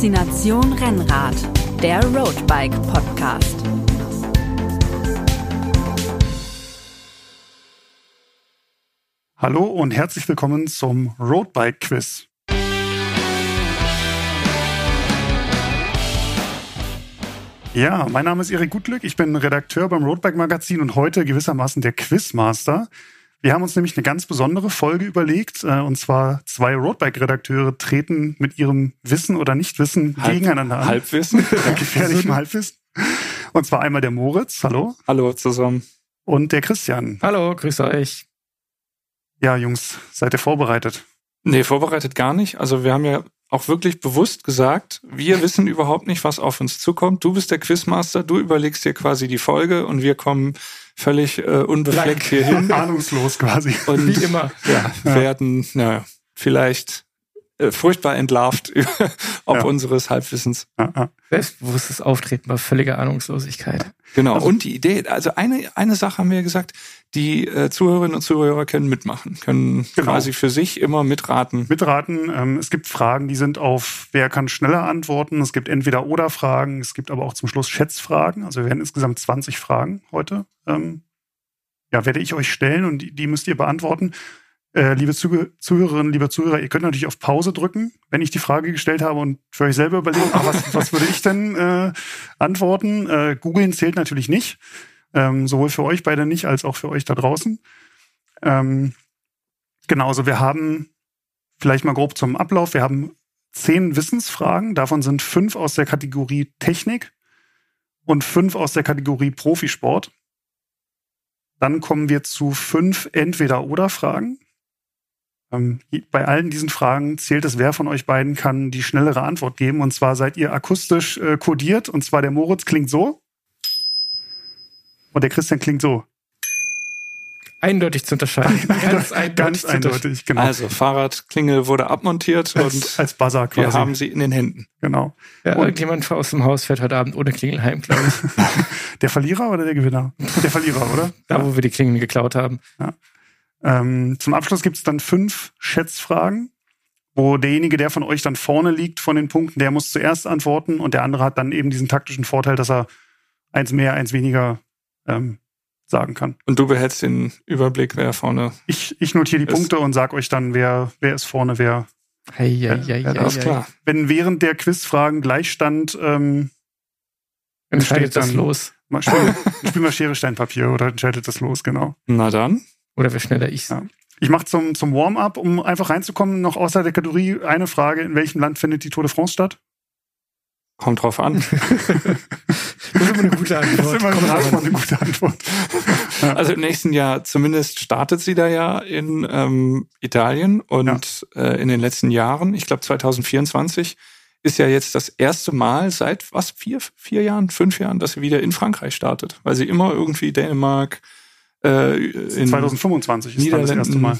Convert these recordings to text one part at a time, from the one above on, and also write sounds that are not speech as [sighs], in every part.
Faszination Rennrad, der Roadbike Podcast. Hallo und herzlich willkommen zum Roadbike Quiz. Ja, mein Name ist Erik Gutglück, ich bin Redakteur beim Roadbike Magazin und heute gewissermaßen der Quizmaster. Wir haben uns nämlich eine ganz besondere Folge überlegt, äh, und zwar zwei Roadbike-Redakteure treten mit ihrem Wissen oder Nichtwissen Halb, gegeneinander an. Halbwissen? [laughs] Gefährlichem [laughs] Halbwissen. Und zwar einmal der Moritz, hallo. Hallo zusammen. Und der Christian. Hallo, grüße euch. Ja, Jungs, seid ihr vorbereitet? Nee, vorbereitet gar nicht. Also wir haben ja auch wirklich bewusst gesagt, wir [laughs] wissen überhaupt nicht, was auf uns zukommt. Du bist der Quizmaster, du überlegst dir quasi die Folge und wir kommen völlig äh, unbefleckt hier hin. [laughs] Ahnungslos quasi. Und Wie immer. Ja, ja. werden na, vielleicht äh, furchtbar entlarvt [laughs] ob ja. unseres Halbwissens. Selbstbewusstes Auftreten bei völliger Ahnungslosigkeit. Genau. Also, und die Idee, also eine, eine Sache haben wir gesagt, die äh, Zuhörerinnen und Zuhörer können mitmachen, können genau. quasi für sich immer mitraten. Mitraten. Ähm, es gibt Fragen, die sind auf, wer kann schneller antworten. Es gibt entweder oder Fragen. Es gibt aber auch zum Schluss Schätzfragen. Also wir werden insgesamt 20 Fragen heute. Ähm, ja, werde ich euch stellen und die, die müsst ihr beantworten. Äh, liebe Zuhörerinnen, liebe Zuhörer, ihr könnt natürlich auf Pause drücken, wenn ich die Frage gestellt habe und für euch selber überlegen, ach, was, was würde ich denn äh, antworten? Äh, Googlen zählt natürlich nicht. Ähm, sowohl für euch beide nicht, als auch für euch da draußen. Ähm, genau, also wir haben vielleicht mal grob zum Ablauf. Wir haben zehn Wissensfragen. Davon sind fünf aus der Kategorie Technik und fünf aus der Kategorie Profisport. Dann kommen wir zu fünf Entweder-Oder-Fragen. Ähm, bei allen diesen Fragen zählt es, wer von euch beiden kann die schnellere Antwort geben. Und zwar seid ihr akustisch äh, kodiert. Und zwar der Moritz klingt so. Und der Christian klingt so. Eindeutig zu unterscheiden. [laughs] Ganz eindeutig, Ganz eindeutig genau. Also Fahrradklingel wurde abmontiert als, und als Buzzer quasi. wir haben sie in den Händen. Genau. Ja, und irgendjemand aus dem Haus fährt heute Abend ohne Klingel heim, glaube ich. [laughs] der Verlierer oder der Gewinner? Der Verlierer, oder? Da, wo wir die Klingel geklaut haben. Ja. Ähm, zum Abschluss gibt es dann fünf Schätzfragen, wo derjenige, der von euch dann vorne liegt von den Punkten, der muss zuerst antworten und der andere hat dann eben diesen taktischen Vorteil, dass er eins mehr, eins weniger ähm, sagen kann. Und du behältst den Überblick, wer vorne. Ich, ich notiere die ist. Punkte und sag euch dann, wer, wer ist vorne, wer. Hey, ja, ja, ja, ja, ist klar. Wenn während der Quizfragen Gleichstand ähm, entscheidet das los. Mal spiel, [laughs] spiel mal Schere, Stein, Papier oder entscheidet das los, genau. Na dann. Oder wer schneller ich. Ja. Ich mache zum, zum Warm-up, um einfach reinzukommen, noch außer der Kategorie eine Frage. In welchem Land findet die Tour de France statt? Kommt drauf an. [laughs] das ist immer eine gute Antwort. Das ist immer eine, eine gute Antwort. Also im nächsten Jahr zumindest startet sie da ja in ähm, Italien und ja. äh, in den letzten Jahren, ich glaube 2024, ist ja jetzt das erste Mal seit was, vier, vier Jahren, fünf Jahren, dass sie wieder in Frankreich startet. Weil sie immer irgendwie Dänemark, äh, in 2025 ist dann das erste Mal.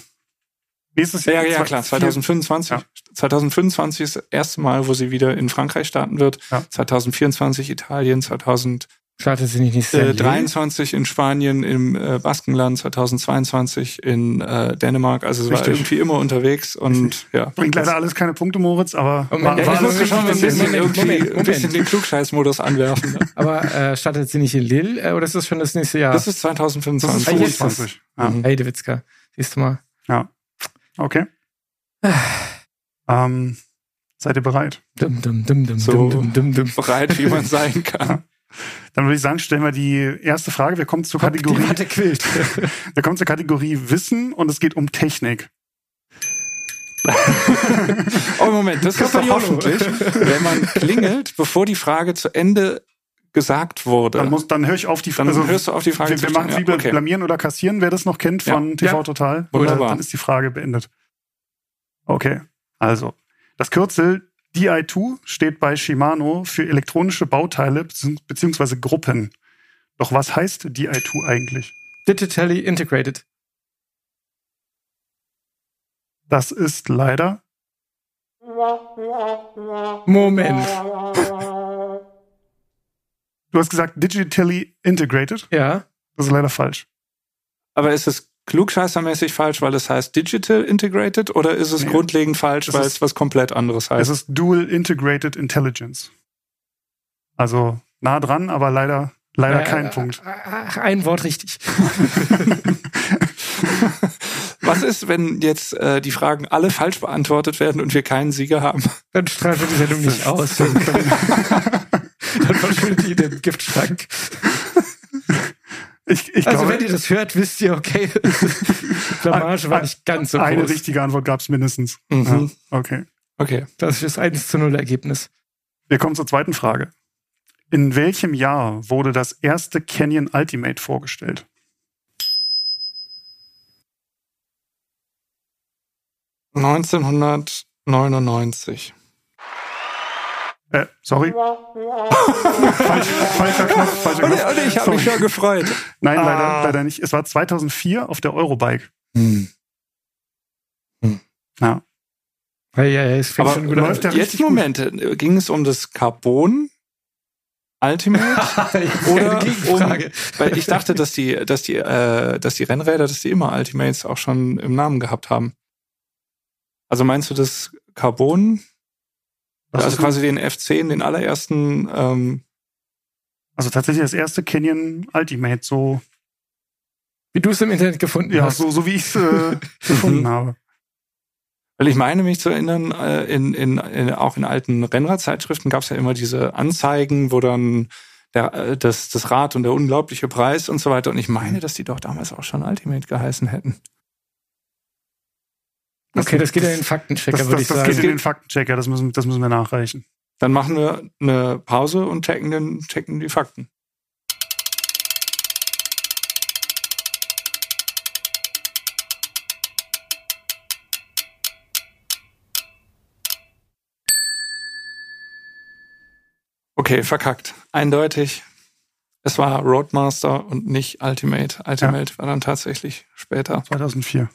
Nächstes Jahr. Ja, ja, klar. 2025. Ja. 2025 ist das erste Mal, wo sie wieder in Frankreich starten wird. Ja. 2024 Italien, 2000 Startet sie nicht nächstes Jahr? Äh, 23 in Spanien, im äh, Baskenland, 2022 in äh, Dänemark. Also es war irgendwie immer unterwegs und Richtig. ja. Bringt leider alles keine Punkte, Moritz, aber Moment, war, ja, war alles schon ein bisschen, Moment, irgendwie Moment, ein bisschen den Klugscheißmodus anwerfen. Ne? aber äh, startet sie nicht in Lille äh, oder ist das schon das nächste Jahr? Das ist 2025. Das ist 2025. Ja. Mhm. Hey, Witzka. Siehst du mal. Ja. Okay. [sighs] ähm, seid ihr bereit? Dum, dum, dum, dum, so dum, dum, dum, bereit, wie man sein [laughs] kann. Dann würde ich sagen, stellen wir die erste Frage. Wir kommen zur Kategorie. Die quillt. [laughs] wir kommen zur Kategorie Wissen und es geht um Technik. [laughs] oh Moment, das ist doch hoffentlich, wenn man klingelt, bevor die Frage zu Ende gesagt wurde. Dann, muss, dann höre ich auf die Frage. Dann also, hörst du auf die Frage. Wir, wir machen wie ja, okay. blamieren oder kassieren, wer das noch kennt von ja. TV ja. Total. Wunderbar. Dann ist die Frage beendet. Okay, also das Kürzel DI2 steht bei Shimano für elektronische Bauteile bzw. Gruppen. Doch was heißt DI2 eigentlich? Digitally Integrated. Das ist leider. Moment. [laughs] Du hast gesagt digitally integrated? Ja. Das ist leider falsch. Aber ist es klugscheißermäßig falsch, weil es heißt Digital Integrated oder ist es Nee. grundlegend falsch, Es weil ist- es was komplett anderes Es heißt? ist Dual Integrated Intelligence. Also nah dran, aber leider, leider Äh, kein äh, Punkt. Ach, ein Wort richtig. [laughs] Was ist, wenn jetzt äh, die Fragen alle falsch beantwortet werden und wir keinen Sieger haben? Dann strahlen wir die Sendung nicht aus. [laughs] [laughs] [laughs] Dann, verschwindet die in den Giftschrank. Ich, ich Also glaube, wenn ihr das hört, wisst ihr, okay, [laughs] Blamage war Ein- nicht ganz so eine groß. richtige Antwort gab es mindestens. Mhm. Ja, okay. Okay. Das ist das 1 zu 0 Ergebnis. Wir kommen zur zweiten Frage. In welchem Jahr wurde das erste Canyon Ultimate vorgestellt? ...1999. Äh, sorry. Falsch, [laughs] falscher Knopf, falscher Und, Knopf. und ich habe mich schon gefreut. Nein, leider, Ah. leider nicht. Es war 2004 auf der Eurobike. Hm. Ja. Ja, ja, ja, es fängt Aber schon gut läuft ja jetzt gut. Moment, ging es um das Carbon Ultimate? [laughs] Oder um, weil ich dachte, dass die, dass die, äh, dass die Rennräder, dass die immer Ultimates auch schon im Namen gehabt haben. Also meinst du das Carbon? Also ist- quasi den F10, den allerersten, ähm, Also tatsächlich das erste Canyon Ultimate, so, Wie du es im Internet gefunden ja, hast. so, so wie ich es äh, [laughs] gefunden habe. weil ich meine mich zu erinnern, äh, in, in, in auch in alten Rennradzeitschriften gab es ja immer diese Anzeigen, wo dann der, äh, das, das Rad und der unglaubliche Preis und so weiter. Und ich meine, dass die doch damals auch schon Ultimate geheißen hätten. Okay, das geht ja in den Faktenchecker, Das, würde das, ich das sagen. geht in den Faktenchecker, das müssen, das müssen wir nachreichen. Dann machen wir eine Pause und checken, den, checken die Fakten. Okay, verkackt. Eindeutig. Es war Roadmaster und nicht Ultimate. Ultimate war dann tatsächlich später. 2004.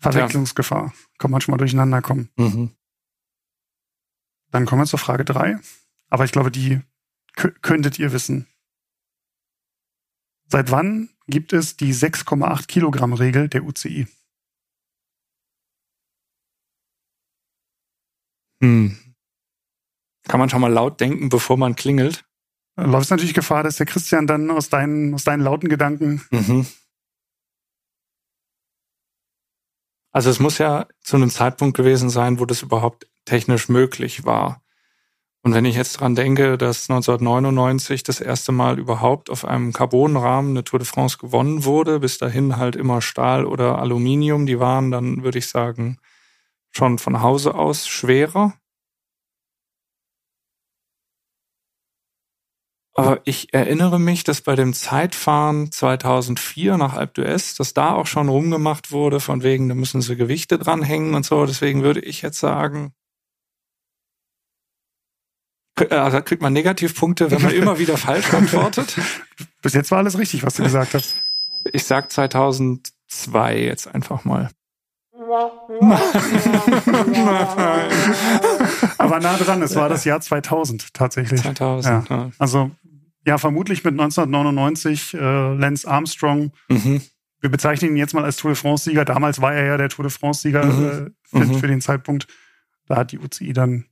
Verwechslungsgefahr. Kann manchmal durcheinander kommen. Mhm. Dann kommen wir zur Frage drei. Aber ich glaube, die kö- könntet ihr wissen. Seit wann gibt es die 6,8 Kilogramm Regel der UCI? Hm. Kann man schon mal laut denken, bevor man klingelt? Da läuft natürlich Gefahr, dass der Christian dann aus deinen, aus deinen lauten Gedanken Mhm. Also es muss ja zu einem Zeitpunkt gewesen sein, wo das überhaupt technisch möglich war. Und wenn ich jetzt dran denke, dass 1999 das erste Mal überhaupt auf einem Carbonrahmen eine Tour de France gewonnen wurde, bis dahin halt immer Stahl oder Aluminium, die waren dann, würde ich sagen, schon von Hause aus schwerer. Aber ich erinnere mich, dass bei dem Zeitfahren 2004 nach Alpe d'Huez, dass da auch schon rumgemacht wurde, von wegen, da müssen sie Gewichte dranhängen und so. Deswegen würde ich jetzt sagen, K- also kriegt man Negativpunkte, wenn man [laughs] immer wieder falsch antwortet. Bis jetzt war alles richtig, was du gesagt hast. Ich sag 2002 jetzt einfach mal. [laughs] Aber nah dran, es war das Jahr 2000 tatsächlich. 2000. Ja. Also ja, vermutlich mit 1999 äh, Lance Armstrong. Mhm. Wir bezeichnen ihn jetzt mal als Tour de France-Sieger. Damals war er ja der Tour de France-Sieger Mhm. äh, für, Mhm. für den Zeitpunkt. Da hat die UCI dann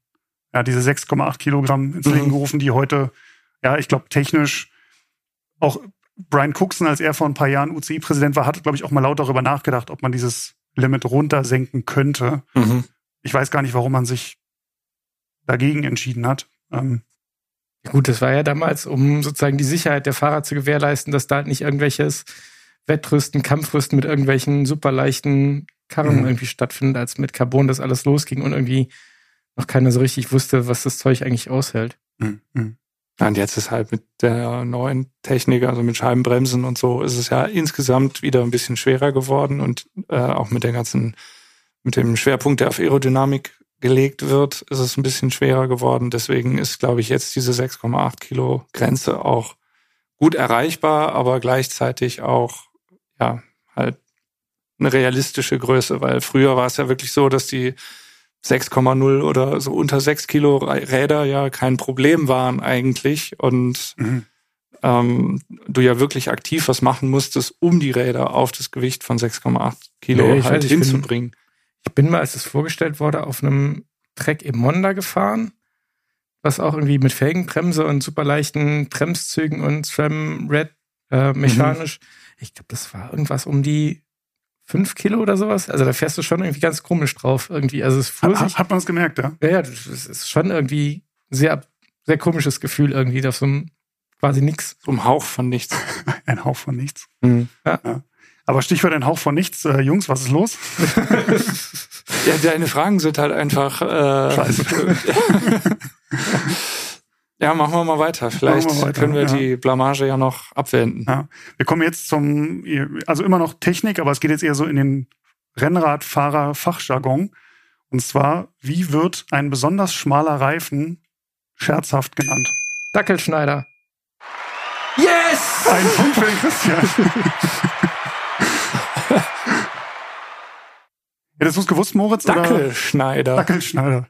ja diese 6,8 Kilogramm ins Leben Mhm. gerufen, die heute, ja, ich glaube, technisch auch Brian Cookson, als er vor ein paar Jahren UCI-Präsident war, hat, glaube ich, auch mal laut darüber nachgedacht, ob man dieses Limit runtersenken könnte. Mhm. Ich weiß gar nicht, warum man sich dagegen entschieden hat. Ähm, Gut, das war ja damals, um sozusagen die Sicherheit der Fahrer zu gewährleisten, dass da halt nicht irgendwelches Wettrüsten, Kampfrüsten mit irgendwelchen super leichten Karren Mhm. irgendwie stattfindet, als mit Carbon das alles losging und irgendwie noch keiner so richtig wusste, was das Zeug eigentlich aushält. mh, mh. Ja, Und jetzt ist halt mit der neuen Technik, also mit Scheibenbremsen und so, ist es ja insgesamt wieder ein bisschen schwerer geworden und äh, auch mit der ganzen, mit dem Schwerpunkt, der auf Aerodynamik gelegt wird, ist es ein bisschen schwerer geworden. Deswegen ist, glaube ich, jetzt diese 6,8 Kilo Grenze auch gut erreichbar, aber gleichzeitig auch, ja, halt eine realistische Größe, weil früher war es ja wirklich so, dass die 6,0 oder so unter 6 Kilo Räder ja kein Problem waren eigentlich und Mhm. ähm, du ja wirklich aktiv was machen musstest, um die Räder auf das Gewicht von 6,8 Kilo Nee, halt weiß, ich bin- hinzubringen. Ich bin mal, als es vorgestellt wurde, auf einem Trek im Monda gefahren, was auch irgendwie mit Felgenbremse und super leichten Bremszügen und SRAM Red äh, mechanisch. Ich glaube, das war irgendwas um die fünf Kilo oder sowas. Also da fährst du schon irgendwie ganz komisch drauf irgendwie. Also es fuhr Hat, hat man es gemerkt, ja? Ja, ja, das ist schon irgendwie sehr, sehr komisches Gefühl irgendwie, dass so ein quasi nix. So ein Hauch von nichts. [laughs] Ein Hauch von nichts. Mhm. Aber Stichwort ein Hauch von nichts. Äh, Jungs, was ist los? [laughs] Ja, deine Fragen sind halt einfach. Äh, Scheiße. [laughs] ja, machen wir mal weiter. Vielleicht wir weiter, können wir ja. die Blamage ja noch abwenden. Ja. Wir kommen jetzt zum, also immer noch Technik, aber es geht jetzt eher so in den Rennradfahrer-Fachjargon. Und zwar, wie wird ein besonders schmaler Reifen scherzhaft genannt? Dackelschneider. Yes! Ein Punkt für den Christian. [laughs] Hättest du es gewusst, Moritz? Oder? Dackelschneider. Dackelschneider.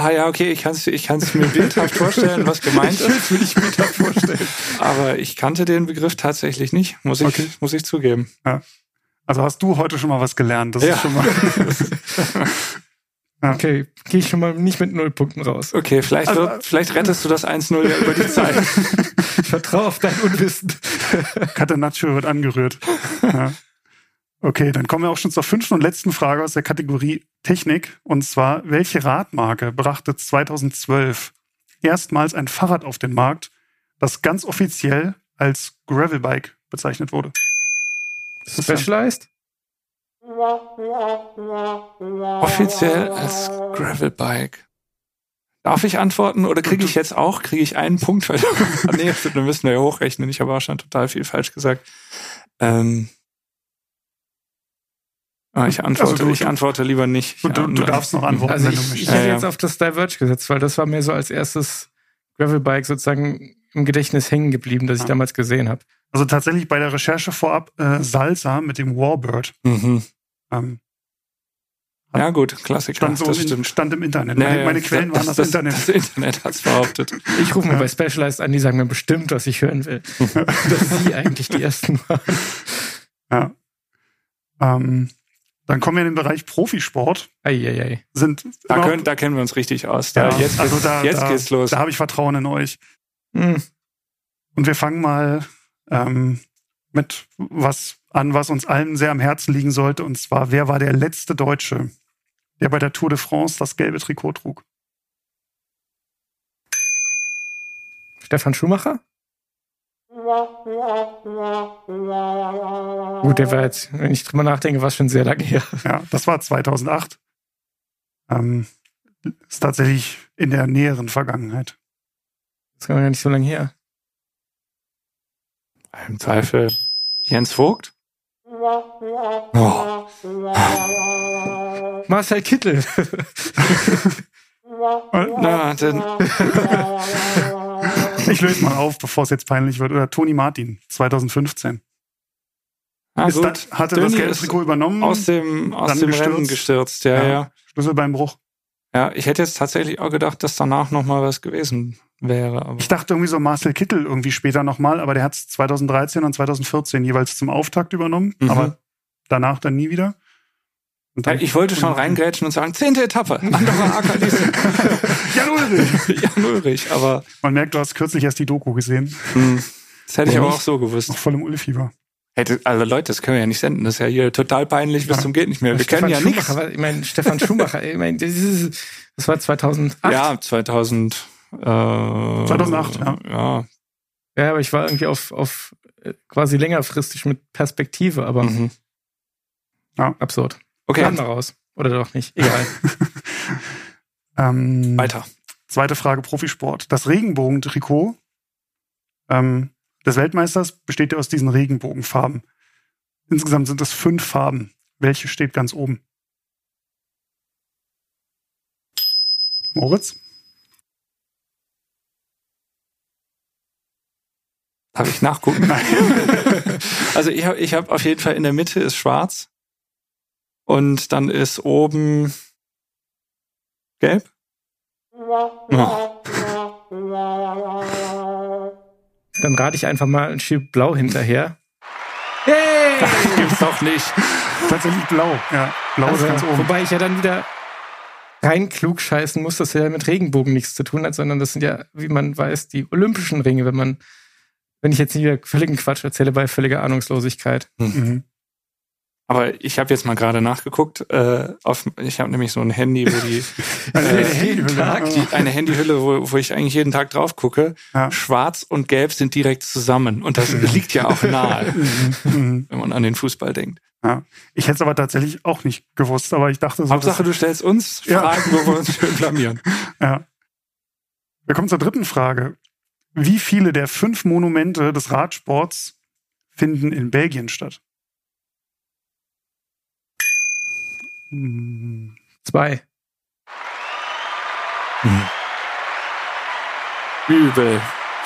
Ah ja, okay, ich kann es ich kann's mir bildhaft vorstellen, was gemeint ist. will ich mir das vorstellen. Aber ich kannte den Begriff tatsächlich nicht, muss ich, Okay. muss ich zugeben. Also hast du heute schon mal was gelernt. Das Ja. ist schon mal. [laughs] Okay, gehe ich schon mal nicht mit null Punkten raus. Okay, vielleicht, Also- wird, vielleicht rettest du das 1-0 ja über die [laughs] Zeit. Ich vertraue auf dein Unwissen. Catenaccio wird angerührt. Ja. Okay, dann kommen wir auch schon zur fünften und letzten Frage aus der Kategorie Technik. Und zwar, welche Radmarke brachte 2012 erstmals ein Fahrrad auf den Markt, das ganz offiziell als Gravelbike bezeichnet wurde? Specialized? Offiziell als Gravelbike. Darf ich antworten oder kriege ich jetzt auch, kriege ich einen Punkt? Weil, [laughs] nee, dann müssen wir ja hochrechnen. Ich habe auch schon total viel falsch gesagt. Ähm, ich antworte, Also du- ich antworte lieber nicht. Du, du, du darfst noch antworten, Also wenn du ich, ich möchtest. hätte Ja, ja. jetzt auf das Diverge gesetzt, weil das war mir so als erstes Gravelbike sozusagen im Gedächtnis hängen geblieben, das ich Ja. damals gesehen habe. Also tatsächlich bei der Recherche vorab äh, Salsa mit dem Warbird. Mhm. Ähm, Ja gut, Klassiker, stand, so das im, stimmt. stand im Internet. Ja, meine, meine Quellen waren das, Internet. Das Internet hat's behauptet. [laughs] Ich rufe mal Ja. bei Specialized an, die sagen mir bestimmt, was ich hören will. [laughs] Dass sie eigentlich die ersten waren. Ja. Ähm, dann kommen wir in den Bereich Profisport. Eieiei. Sind Da, können, da kennen wir uns richtig aus. Da, ja, jetzt also geht's, da, jetzt da, geht's los. Da habe ich Vertrauen in euch. Hm. Und wir fangen mal ähm, mit was an, was uns allen sehr am Herzen liegen sollte. Und zwar, wer war der letzte Deutsche, der bei der Tour de France das gelbe Trikot trug? Stefan Schumacher? Gut, der war jetzt, wenn ich drüber nachdenke, war schon sehr lange her. Ja, das war 2008. Ähm, ist tatsächlich in der näheren Vergangenheit. Das war ja nicht so lange her. Im Zweifel Jens Vogt? Oh, Marcel Kittel. [laughs] na, dann, [laughs] Ich löse mal auf, bevor es jetzt peinlich wird. Oder Toni Martin, 2015. na Ist gut. da, hatte das Döni gelbe ist Trikot übernommen. aus dem, aus Dann dem gestürzt. Rennen gestürzt. Ja, Ja. ja, Schlüsselbeinbruch. ja. ich hätte jetzt tatsächlich auch gedacht, dass danach noch mal was gewesen wäre. Aber Ich dachte irgendwie so Marcel Kittel irgendwie später nochmal, aber der hat es 2013 und 2014 jeweils zum Auftakt übernommen, Mhm. aber danach dann nie wieder. Ja, ich wollte schon reingrätschen und sagen, zehnte Etappe, [laughs] anderer Ackerliste. [laughs] Jan Ulrich. Jan Ulrich, aber Man merkt, du hast kürzlich erst die Doku gesehen. hm, das hätte ich Ja, aber auch so gewusst. Noch voll im Ulfieber. Hätte, also Leute, das können wir ja nicht senden. Das ist ja hier total peinlich bis Ja. zum geht nicht mehr. Wir Stefan können ja nichts. Schumacher, ich meine, Stefan Schumacher, ich meine, das, ist, das war 2008. Ja, 2000. Äh, 2008, ja. Ja. Ja, aber ich war irgendwie auf, auf äh, quasi längerfristig mit Perspektive, aber Mhm. absurd. Okay, Laden wir raus. Oder doch nicht. Egal. [laughs] Ähm, weiter. Zweite Frage, Profisport. Das Regenbogentrikot ähm, des Weltmeisters besteht ja aus diesen Regenbogenfarben. Insgesamt sind es fünf Farben. Welche steht ganz oben? Moritz? Darf ich nachgucken? [laughs] also ich habe ich hab auf jeden Fall in der Mitte ist schwarz. Und dann ist oben gelb. Ja. Dann rate ich einfach mal ein Schild blau hinterher. Hey! [laughs] Das gibt's doch nicht. Tatsächlich blau. Ja, blau Also, ist ganz oben. wobei ich ja dann wieder rein klug scheißen muss, dass ja mit Regenbogen nichts zu tun hat, sondern das sind ja, wie man weiß, die olympischen Ringe, wenn man, wenn ich jetzt nicht wieder völligen Quatsch erzähle bei völliger Ahnungslosigkeit. Mhm. Aber ich habe jetzt mal gerade nachgeguckt. Äh, auf, ich habe nämlich so ein Handy, wo die, [laughs] Äh, Handyhülle, Tag, ja. die eine Handyhülle, wo, wo ich eigentlich jeden Tag drauf gucke. Ja. Schwarz und Gelb sind direkt zusammen. Und das liegt ja auch nahe, [laughs] Mhm. Mhm. wenn man an den Fußball denkt. Ja. Ich hätte es aber tatsächlich auch nicht gewusst, aber ich dachte so. Hauptsache, du stellst uns Ja. Fragen, wo wir uns schön blamieren. [laughs] Ja. Wir kommen zur dritten Frage. Wie viele der fünf Monumente des Radsports finden in Belgien statt? Zwei. Übel.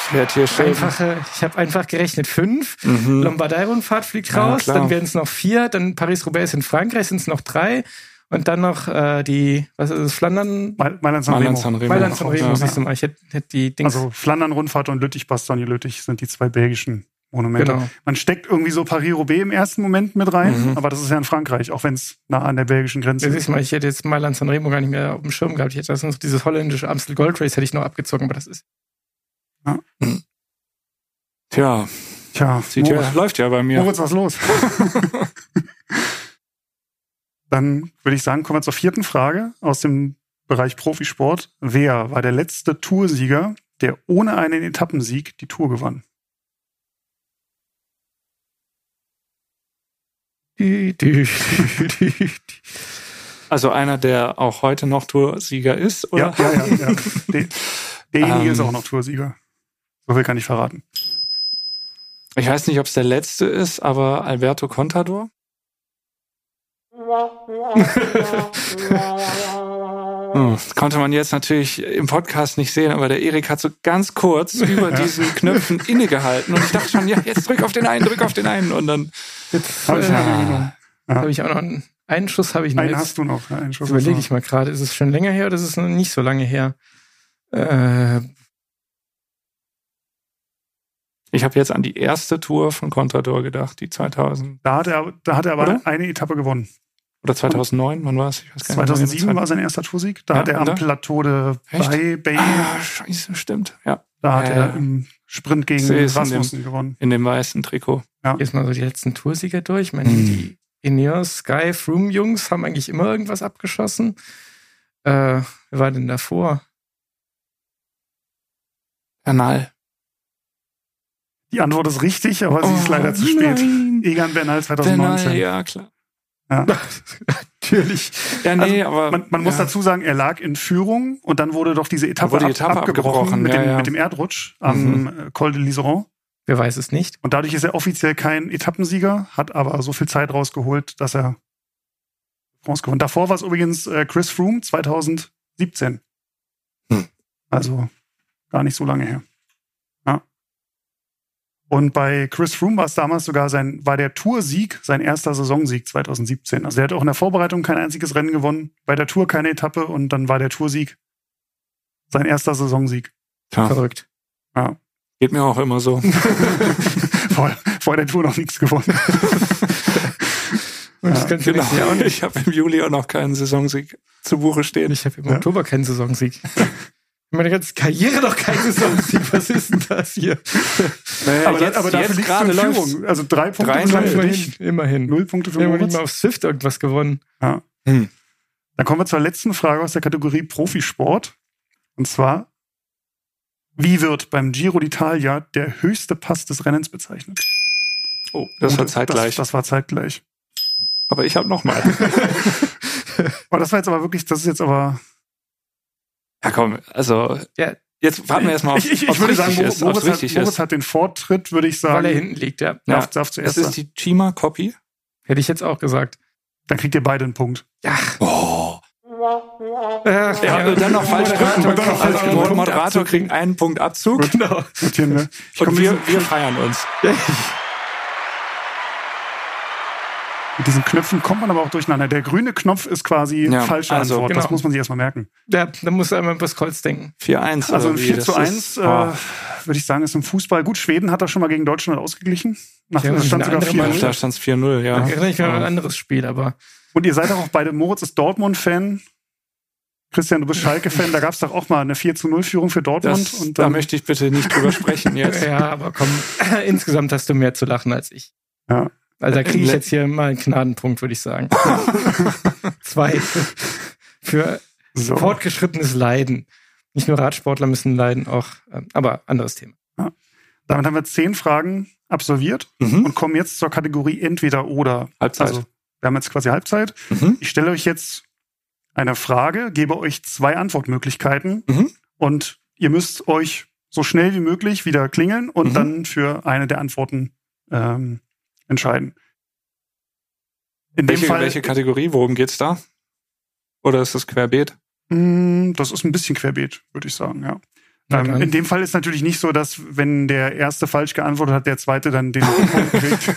Ich werde hier schön. Einfache, ich habe einfach gerechnet fünf. Mhm. Lombardei-Rundfahrt fliegt Ja, raus, klar. dann werden es noch vier, dann Paris-Roubaix in Frankreich sind es noch drei und dann noch äh, die, was ist es, Flandern, Mal- Mailand San Mailand Remo. San Remo. Mailand San Remo, Ja. siehst du mal, ich hätte hätt die Dings, Also Flandern-Rundfahrt und Lüttich-Bastogne-Lüttich sind die zwei belgischen Monumente. genau. Man steckt irgendwie so Paris-Roubaix im ersten Moment mit rein, Mhm. aber das ist ja in Frankreich, auch wenn es nah an der belgischen Grenze Ja, ist. mal, ich hätte jetzt Mailand San Remo gar nicht mehr auf dem Schirm gehabt. Ich hätte das noch dieses holländische Amstel Gold Race hätte ich noch abgezogen, aber das ist Tja, Tja, sieht ja, läuft ja bei mir. Moritz, was los? [laughs] Dann würde ich sagen, kommen wir zur vierten Frage aus dem Bereich Profisport. Wer war der letzte Toursieger, der ohne einen Etappensieg die Tour gewann? Die, die, die, die. Also einer, der auch heute noch Toursieger ist, oder? Ja, ja, ja. ja. [laughs] Der, derjenige Ähm. ist auch noch Toursieger. So viel kann ich verraten. Ich weiß nicht, ob es der letzte ist, aber Alberto Contador. [laughs] [laughs] Hm, das konnte man jetzt natürlich im Podcast nicht sehen, aber der Erik hat so ganz kurz [laughs] über diesen Knöpfen innegehalten und ich dachte schon, ja, jetzt drück auf den einen, drück auf den einen und dann. Jetzt Hab ich äh, genommen. Ja. habe ich auch noch einen, einen Schuss habe ich noch. Einen Jetzt hast du noch. ja, Einen Schuss überlege ich mal gerade, ist es schon länger her oder ist es noch nicht so lange her? Äh, Ich habe jetzt an die erste Tour von Contador gedacht, die 2000 du noch. Da hat er, da hat er aber Oder? eine Etappe gewonnen. Oder 2009, wann war es? Ich weiß gar nicht mehr 2007 genau. war sein erster Toursieg. Da Ja, hat er am? Plateau de? Bay, Bay Ah, scheiße, stimmt. Ja, da hat Ja, er ja. im Sprint gegen es in Rasmussen gewonnen. in dem weißen Trikot. jetzt mal so die letzten Toursieger durch. Ich meine, Hm. die Ineos, Sky, Froome-Jungs haben eigentlich immer irgendwas abgeschossen. Äh, wer war denn davor? Bernal. Die Antwort ist richtig, aber sie ist Oh, leider zu spät. nein. Egan Bernal 2019. Bernal, ja, klar. Ja. [laughs] Natürlich. Ja, nee, aber. Man, man muss ja. dazu sagen, er lag in Führung und dann wurde doch diese Etappe, die ab, Etappe abgebrochen, abgebrochen, mit, ja, dem, mit dem Erdrutsch am äh, Col de Liseron. Wer weiß es nicht. Und dadurch ist er offiziell kein Etappensieger, hat aber so viel Zeit rausgeholt, dass er France gewonnen. Davor war es übrigens äh, Chris Froome 2017. Hm. Also gar nicht so lange her. Ja. Und bei Chris Froome war es damals sogar sein, war der Toursieg sein erster Saisonsieg 2017. Also er hat auch in der Vorbereitung kein einziges Rennen gewonnen, bei der Tour keine Etappe und dann war der Toursieg sein erster Saisonsieg. Tja, Verrückt. Ja. geht mir auch immer so. [laughs] vor, vor der Tour noch nichts gewonnen. [laughs] Und das Ja, kannst du Genau. Jahr auch nicht. Ich habe im Juli auch noch keinen Saisonsieg zu Buche stehen. Ich habe im Ja. Oktober keinen Saisonsieg. [laughs] Meine ganze Karriere noch keinen Saisonsieg. [laughs] Was ist denn das hier? Naja, aber, jetzt, aber dafür jetzt liegst du in. Führung. Also drei Punkte Drei, für immerhin. dich, immerhin. null Punkte für nicht Moritz. mal auf Swift irgendwas gewonnen. Ja. Hm. Dann kommen wir zur letzten Frage aus der Kategorie Profisport. Und zwar, wie wird beim Giro d'Italia der höchste Pass des Rennens bezeichnet? Oh, das war Und zeitgleich. Das, das war zeitgleich. aber ich habe noch mal. [laughs] Aber das war jetzt aber wirklich, das ist jetzt aber. Ja, komm, also Ja. jetzt warten wir erstmal auf, ich, ich, ich würde sagen, richtig Moritz, ist, Moritz, hat, Moritz ist. hat den Vortritt, würde ich sagen. Weil er hinten liegt, ja. Ja, Darf, darf zuerst Es ist die Chima Copy. Hätte ich jetzt auch gesagt. Dann kriegt ihr beide einen Punkt. Oh. Ja, Ja, und dann noch falsch drücken. Und dann noch falsch Also, Moderator kriegt einen Punkt Abzug. Genau. Und wir, wir feiern uns. Mit diesen Knöpfen kommt man aber auch durcheinander. Der grüne Knopf ist quasi Ja, falsche also, Antwort. Das genau. muss man sich erstmal merken. Ja, da muss einmal was Kreuz denken. Äh, 4-1. Also ein wie? 4 Das zu ist- 1 äh, oh. würde ich sagen, ist im Fußball gut. Schweden hat da schon mal gegen Deutschland ausgeglichen. Nach Ja, dem Stand sogar andere 4 Da stand es 4-0, ja. Da erinnere ich mich an ein Aber- anderes Spiel, aber Und ihr seid doch auch beide, Moritz ist Dortmund-Fan. Christian, du bist Schalke-Fan. Da gab es doch auch mal eine 4 zu 0 Führung für Dortmund. Das, und da dann, möchte ich bitte nicht drüber sprechen jetzt. [laughs] ja, aber komm, insgesamt hast du mehr zu lachen als ich. Ja. Also da kriege ich Le- jetzt hier mal einen Gnadenpunkt, würde ich sagen. [laughs] Zwei. Für so. fortgeschrittenes Leiden. Nicht nur Radsportler müssen leiden, auch, ähm, aber anderes Thema. Damit haben wir zehn Fragen absolviert Mhm. und kommen jetzt zur Kategorie entweder oder. Halbzeit. Also, wir haben jetzt quasi Halbzeit. Mhm. Ich stelle euch jetzt eine Frage, gebe euch zwei Antwortmöglichkeiten Mhm. und ihr müsst euch so schnell wie möglich wieder klingeln und Mhm. dann für eine der Antworten ähm, entscheiden. In Welche, dem Fall, welche Kategorie? Worum geht's da? Oder ist das querbeet? mh, das ist ein bisschen querbeet, würde ich sagen, ja. Ähm, in dem Fall ist natürlich nicht so, dass wenn der erste falsch geantwortet hat, der zweite dann den Punkt [laughs] kriegt.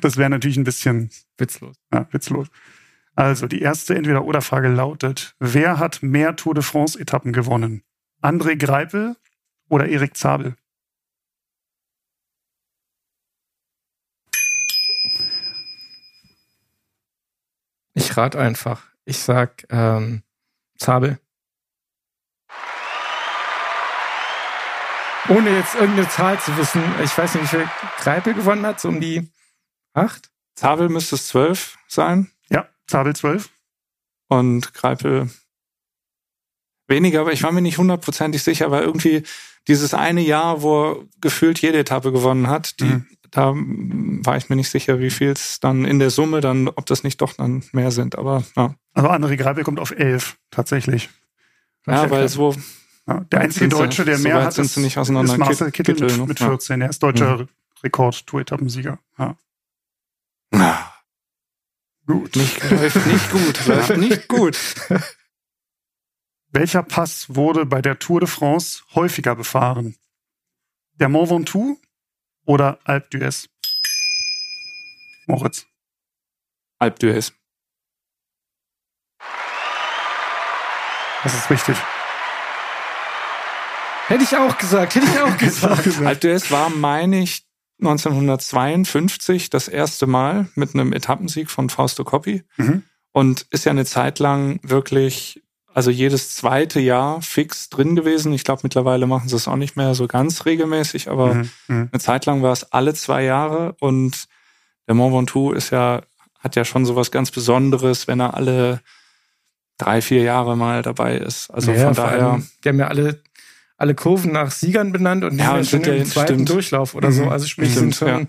das wäre natürlich ein bisschen Witzlos. ja, witzlos. Also die erste Entweder-Oder-Frage lautet: Wer hat mehr Tour de France-Etappen gewonnen? André Greipel oder Erik Zabel? Ich rate einfach. Ich sag ähm, Zabel. Ohne jetzt irgendeine Zahl zu wissen. Ich weiß nicht, wie viel Greipel gewonnen hat, so um die acht. Zabel müsste es 12 sein Ja, Zabel 12. und Greipel weniger, aber ich war mir nicht hundertprozentig sicher, weil irgendwie dieses eine Jahr, wo er gefühlt jede Etappe gewonnen hat, die, Mhm. Da war ich mir nicht sicher, wie viel es dann in der Summe dann, ob das nicht doch dann mehr sind. Aber ja, Also André Greipel kommt auf 11, tatsächlich. ja weil so Ja, der einzige Deutsche, der so mehr hat, sind ist, sie nicht auseinander. ist Marcel Kittel, Kittel, mit, ne? mit Ja. 14. Er ist deutscher Rekord-Tour-Etappensieger. Ja. Ah, Gut. nicht, läuft nicht gut, [laughs] läuft nicht gut. Welcher Pass wurde bei der Tour de France häufiger befahren? Der Mont Ventoux oder Alpe d'Huez? Moritz. Alp d'Huez. Das ist richtig. Hätte ich auch gesagt, hätte ich auch [laughs] gesagt. Alp d'Huez war, meine ich, 1952 das erste Mal mit einem Etappensieg von Fausto Coppi Mhm. und ist ja eine Zeit lang wirklich, also jedes zweite Jahr fix drin gewesen. Ich glaube, mittlerweile machen sie es auch nicht mehr so ganz regelmäßig, aber Mhm. Mhm. eine Zeit lang war es alle zwei Jahre und der Mont Ventoux ist ja, hat ja schon sowas ganz Besonderes, wenn er alle drei, vier Jahre mal dabei ist. Also ja, von daher. die haben ja alle, alle Kurven nach Siegern benannt und die Ja, sind und ja sind ja- im zweiten stimmt. Durchlauf oder Mhm. so. Also sprich, Stimmt, sind schon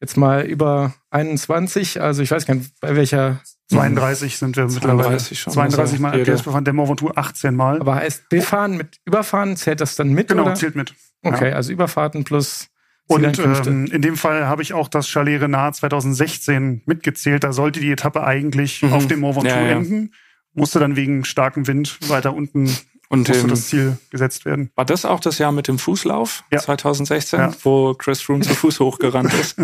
jetzt mal über 21. Also ich weiß gar nicht, bei welcher, 32 sind wir mittlerweile. 32 schon, 32 also Mal LPS befahren, Ventoux 18 Mal. aber heißt befahren mit Überfahren, zählt das dann mit? genau, oder? zählt mit. Okay, Ja. also Überfahrten plus Und ähm, in dem Fall habe ich auch das Chalet Renard 2016 mitgezählt. Da sollte die Etappe eigentlich Mhm. auf dem Mont Ventoux Ja, ja. enden. Musste dann wegen starkem Wind weiter unten Und musste ähm, das Ziel gesetzt werden. war das auch das Jahr mit dem Fußlauf Ja. 2016, Ja. wo Chris Froome zu Fuß [laughs] hochgerannt ist?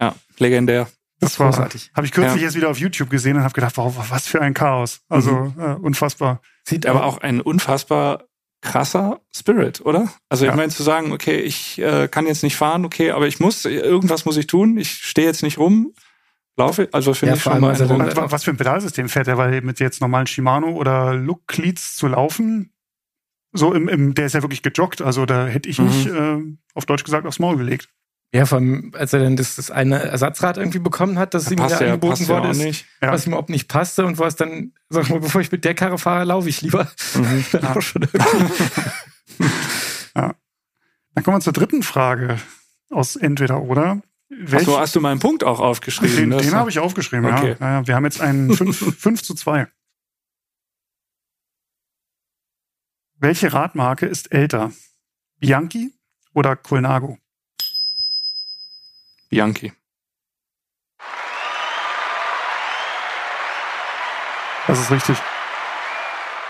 Ja, legendär. Das war großartig. Habe ich kürzlich Ja. erst wieder auf YouTube gesehen und habe gedacht, wow, was für ein Chaos. Also äh, unfassbar. Sieht Aber auch ein unfassbar krasser Spirit, oder? Also Ja. ich meine zu sagen, okay, ich äh, kann jetzt nicht fahren, okay, aber ich muss, irgendwas muss ich tun. Ich stehe jetzt nicht rum, laufe, also finde Ja, ich schon allem, als dann- beeindruckend. Was, was für ein Pedalsystem fährt er? Weil mit jetzt normalen Shimano oder Look Cleats zu laufen, so im, im, der ist ja wirklich gejoggt. Also da hätte ich Mhm. mich äh, auf Deutsch gesagt aufs Maul gelegt. Ja, vor allem, als er dann das, das eine Ersatzrad irgendwie bekommen hat, das ihm ja passt ja, angeboten passt ja ist, nicht. Ja. was ihm überhaupt nicht passte und wo es dann, sag mal, bevor ich mit der Karre fahre, laufe ich lieber. Mhm. [laughs] Dann auch schon irgendwie. [laughs] Dann kommen wir zur dritten Frage aus Entweder oder. Welch, Achso, hast du meinen Punkt auch aufgeschrieben? den Das- den habe ich aufgeschrieben, Okay. ja. ja. Wir haben jetzt einen [laughs] 5 zu 2. Welche Radmarke ist älter? Bianchi oder Colnago? Bianchi. Das ist richtig.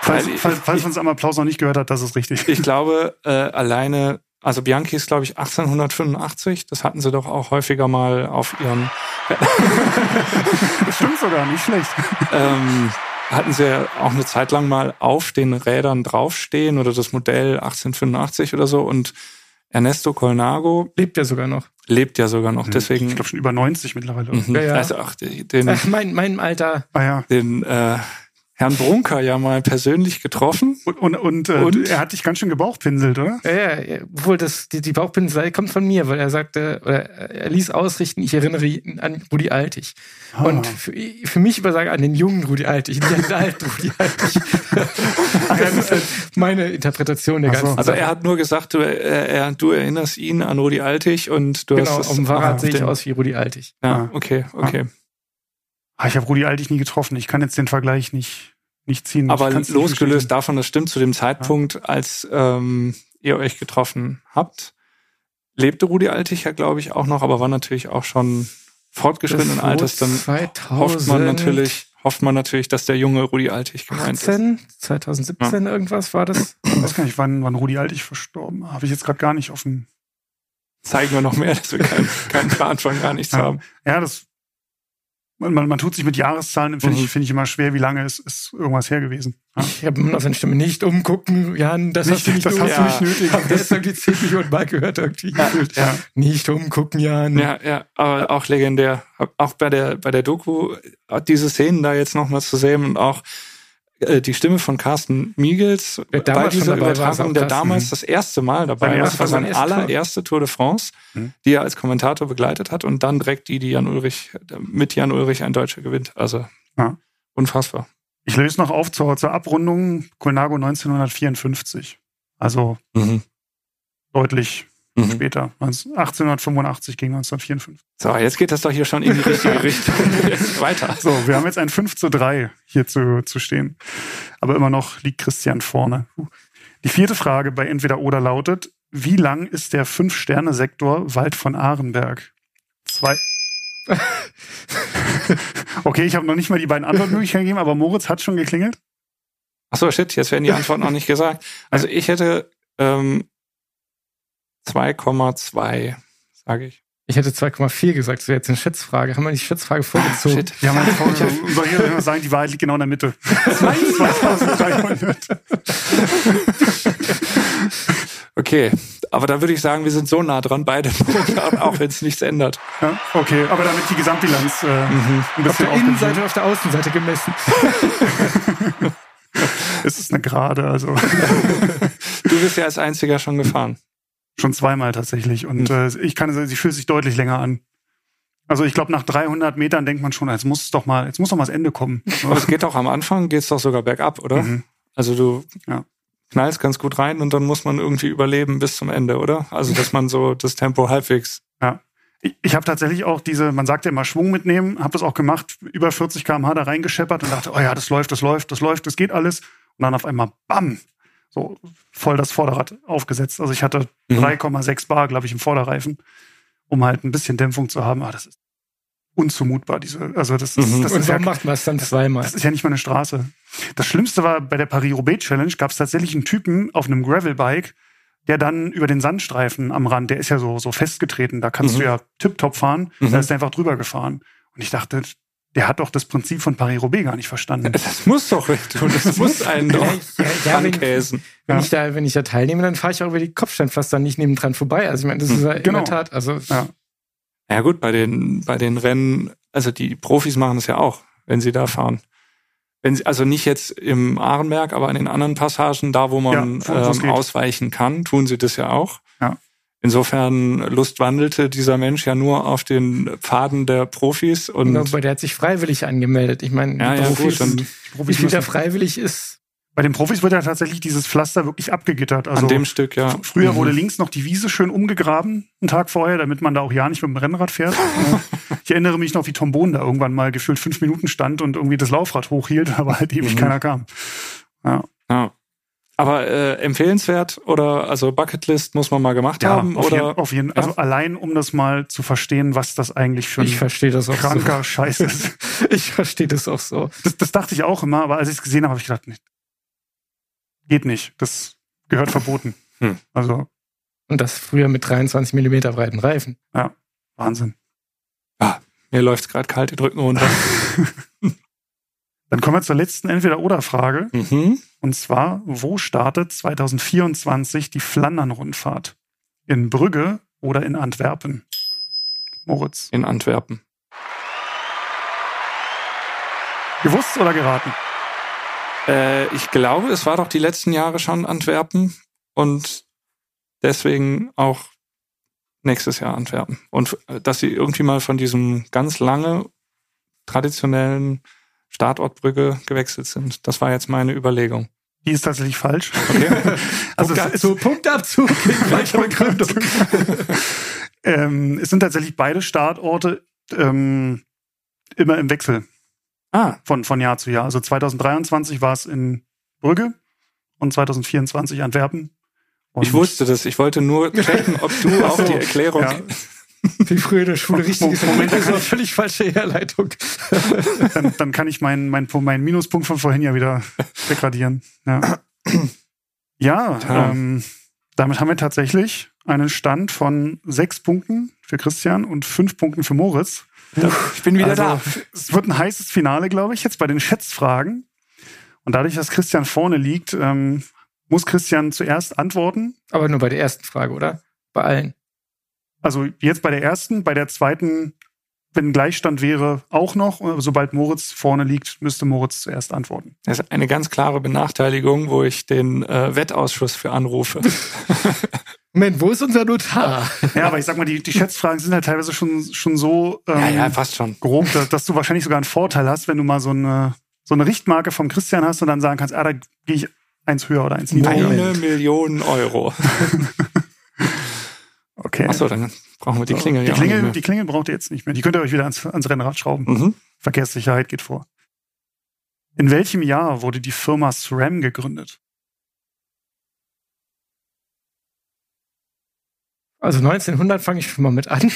Falls, ich- falls, falls ich- uns am Applaus noch nicht gehört hat, das ist richtig. Ich glaube, äh, alleine, also Bianchi ist, glaube ich, 1885. Das hatten sie doch auch häufiger mal auf ihren, Das stimmt sogar, nicht schlecht. ähm, hatten sie ja auch eine Zeit lang mal auf den Rädern draufstehen oder das Modell 1885 oder so. Und Ernesto Colnago Lebt ja sogar noch. lebt ja sogar noch, deswegen. Ich glaube schon über 90 mittlerweile. Mhm. Ja, ja. Also ach, den, Ach, mein, mein Alter. Ah ja. den äh, Herrn Brunker ja mal persönlich getroffen. Und, und, und, äh, Und? er hat dich ganz schön gebauchpinselt, oder? Ja, ja, ja, obwohl das, die, die Bauchpinselei kommt von mir, weil er sagte, oder er ließ ausrichten, ich erinnere ihn an Rudi Altig. Ah. Und für, für mich übersage an den jungen Rudi Altig, nicht an den alten Rudi Altig. [laughs] das ist halt meine Interpretation der Ach so. ganzen Also er hat nur gesagt, du, er, du erinnerst ihn an Rudi Altig und du Genau, hast das auf dem Fahrrad sehe ich aus wie Rudi Altig. Ja, Ah. okay, okay. Ah, ich habe Rudi Altig nie getroffen. Ich kann jetzt den Vergleich nicht, nicht ziehen. Aber losgelöst davon, das stimmt zu dem Zeitpunkt, als ähm, ihr euch getroffen habt, lebte Rudi Altig ja, glaube ich, auch noch, aber war natürlich auch schon fortgeschrittenen Alters. Dann 2000 hofft man natürlich, hofft man natürlich, dass der junge Rudi Altig gemeint ist. 18, 2017 irgendwas war das. Ich weiß gar nicht, wann, wann Rudi Altig verstorben Habe ich jetzt gerade gar nicht offen. Zeigen wir noch mehr, dass wir keinen keinen Plan von gar nichts Ja. haben. Ja, das. Man, man, man tut sich mit Jahreszahlen, finde Mhm. ich, finde ich immer schwer, wie lange ist, ist irgendwas her gewesen. Ja. Ich habe noch seine Stimme nicht umgucken, Jan, das Nicht- hast du nicht das hast du nötig. nicht nötig. Ich hab das irgendwie 10 Millionen Mal gehört irgendwie. gefühlt. Ja. Nicht umgucken, Jan. Ja, ja, aber auch legendär. Auch bei der, bei der Doku, diese Szenen da jetzt nochmal zu sehen und auch äh, die Stimme von Carsten Miegels Der bei dieser Übertragung, der damals Mhm. das erste Mal dabei war. Das war seine allererste Tour de France, Mhm. die er als Kommentator begleitet hat und dann direkt die, die Jan Ulrich, mit Jan Ulrich ein Deutscher gewinnt. Also Ja. unfassbar. Ich löse noch auf zur, zur Abrundung Colnago 1954. Also deutlich Mhm. später. 1885 gegen 1954. So, jetzt geht das doch hier schon in die [laughs] richtige Richtung. [laughs] Weiter. So, wir haben jetzt ein 5 zu 3 hier zu, zu stehen. Aber immer noch liegt Christian vorne. Die vierte Frage bei Entweder oder lautet, wie lang ist der Fünf-Sterne-Sektor Wald von Arenberg? Zwei. [laughs] okay, ich habe noch nicht mal die beiden Antwortmöglichkeiten gegeben, aber Moritz hat schon geklingelt. Ach so, shit, jetzt werden die Antworten noch nicht gesagt. Also ich hätte ähm, 2,2, sage ich. Ich hätte 2,4 gesagt, das wäre jetzt eine Schätzfrage. Haben wir die Schätzfrage vorgezogen? Shit. Wir haben eine Folge, soll ich sagen, die Wahrheit liegt genau in der Mitte. 2300. [laughs] Okay, aber da würde ich sagen, wir sind so nah dran, beide, auch wenn es nichts ändert. Ja, okay, aber damit die Gesamtbilanz äh, ein Auf bisschen der Innenseite und auf der Außenseite gemessen. [laughs] ist. Es eine Gerade, also Du bist ja als einziger schon gefahren. Schon zweimal tatsächlich. Und äh, ich kann sagen, sie fühlt sich deutlich länger an. Also ich glaube, nach 300 Metern denkt man schon, jetzt muss es doch mal, jetzt muss doch mal das Ende kommen. Aber es geht doch am Anfang, geht's doch sogar bergab, oder? Mhm. Also du Ja. knallst ganz gut rein und dann muss man irgendwie überleben bis zum Ende, oder? Also dass man so das Tempo halbwegs. Ich, ich habe tatsächlich auch diese, man sagt ja immer Schwung mitnehmen, habe das auch gemacht, über 40 km/h da reingescheppert und dachte, oh ja, das läuft, das läuft, das läuft, das geht alles. Und dann auf einmal, bam, so voll das Vorderrad aufgesetzt. Also ich hatte Mhm. 3,6 Bar, glaube ich, im Vorderreifen, um halt ein bisschen Dämpfung zu haben. Aber das ist unzumutbar, diese, also das ist, Mhm. das Und ist ja, warum macht man es dann zweimal? das ist ja nicht mal eine Straße. Das Schlimmste war bei der Paris-Roubaix-Challenge gab es tatsächlich einen Typen auf einem Gravelbike, der dann über den Sandstreifen am Rand, der ist ja so, so festgetreten, da kannst Mhm. du ja tipptopp fahren, Mhm. da ist er einfach drüber gefahren. Und ich dachte, der hat doch das Prinzip von Paris-Roubaix gar nicht verstanden. [laughs] Das muss doch, du, das [laughs] muss einen doch Ja, ja, wenn, ankäsen. wenn, Ja. ich da, wenn ich da teilnehme, dann fahre ich auch über die Kopfsteinpflaster nicht nebendran vorbei. Also ich meine, das ist ja in Genau. der Tat, also Ja. Ja gut, bei den, bei den Rennen, also die Profis machen es ja auch, wenn sie da fahren. Wenn sie, also nicht jetzt im Ahrenberg, aber in den anderen Passagen, da wo man Ja, ähm, ausweichen kann, tun sie das ja auch. Insofern lustwandelte dieser Mensch ja nur auf den Pfaden der Profis und aber der hat sich freiwillig angemeldet. Ich meine, ja, ja, Profis, gut, und Die wie Profis viel da freiwillig ist, bei den Profis wird ja tatsächlich dieses Pflaster wirklich abgegittert. Also an dem Stück, ja. früher Mhm. wurde links noch die Wiese schön umgegraben, einen Tag vorher, damit man da auch ja nicht mit dem Rennrad fährt. Äh, [laughs] ich erinnere mich noch, wie Tom Bohn da irgendwann mal gefühlt fünf Minuten stand und irgendwie das Laufrad hochhielt, [laughs] aber halt ewig Mhm. keiner kam. Ja. Ja. Aber äh, empfehlenswert oder also Bucketlist muss man mal gemacht haben auf, oder jeden, auf jeden Also allein, um das mal zu verstehen, was das eigentlich für ich ein verstehe das auch kranker Scheiß ist. so. [laughs] Ich verstehe das auch so. Das, das dachte ich auch immer, aber als ich es gesehen habe, habe ich gedacht, nee, geht nicht. Das gehört verboten. Hm. Also Und das früher mit 23 Millimeter breiten Reifen. Wahnsinn. mir läuft gerade kalt die Drücken runter. [laughs] Dann kommen wir zur letzten Entweder-Oder-Frage. mhm. Und zwar, wo startet 2024 die Flandern-Rundfahrt? In Brügge oder in Antwerpen? Moritz. In Antwerpen. Gewusst oder geraten? Äh, ich glaube, es war doch die letzten Jahre schon Antwerpen und deswegen auch nächstes Jahr Antwerpen. Und äh, dass sie irgendwie mal von diesem ganz lange traditionellen Startortbrücke gewechselt sind. Das war jetzt meine Überlegung. Die ist tatsächlich falsch. Okay. [laughs] Also Punktabzug [laughs] in falscher Begründung. [laughs] ähm, es sind tatsächlich beide Startorte ähm, immer im Wechsel Ah, von, von Jahr zu Jahr. Also 2023 war es in Brügge und 2024 Antwerpen. Und ich wusste das. Ich wollte nur checken, ob du auch die Erklärung. ja. Wie früher in der Schule richtig ist. Moment, das war völlig falsche Herleitung. Dann, dann kann ich meinen, meinen, Punkt- meinen Minuspunkt von vorhin ja wieder degradieren. Ja, ja Ja. ähm, damit haben wir tatsächlich einen Stand von sechs Punkten für Christian und fünf Punkten für Moritz. Ich bin wieder also, da. Es wird ein heißes Finale, glaube ich, jetzt bei den Schätzfragen. Und dadurch, dass Christian vorne liegt, ähm, muss Christian zuerst antworten. Aber nur bei der ersten Frage, oder? Bei allen. Also jetzt bei der ersten, bei der zweiten, wenn Gleichstand wäre, auch noch. Sobald Moritz vorne liegt, müsste Moritz zuerst antworten. Das ist eine ganz klare Benachteiligung, wo ich den äh, Wettausschuss für anrufe. [laughs] Moment, wo ist unser Notar? Ja, aber ich sag mal, die, die Schätzfragen sind halt teilweise schon, schon so ähm, ja, ja, fast schon. grob, dass, dass du wahrscheinlich sogar einen Vorteil hast, wenn du mal so eine, so eine Richtmarke vom Christian hast und dann sagen kannst, ah, da gehe ich eins höher oder eins niedriger. Eine Million Euro. [laughs] Okay. Achso, dann brauchen wir die Klingel die, ja auch Klingel, nicht die Klingel braucht ihr jetzt nicht mehr. Die könnt ihr euch wieder ans, ans Rennrad schrauben. Mhm. Verkehrssicherheit geht vor. In welchem Jahr wurde die Firma SRAM gegründet? Also 1900 fange ich schon mal mit an.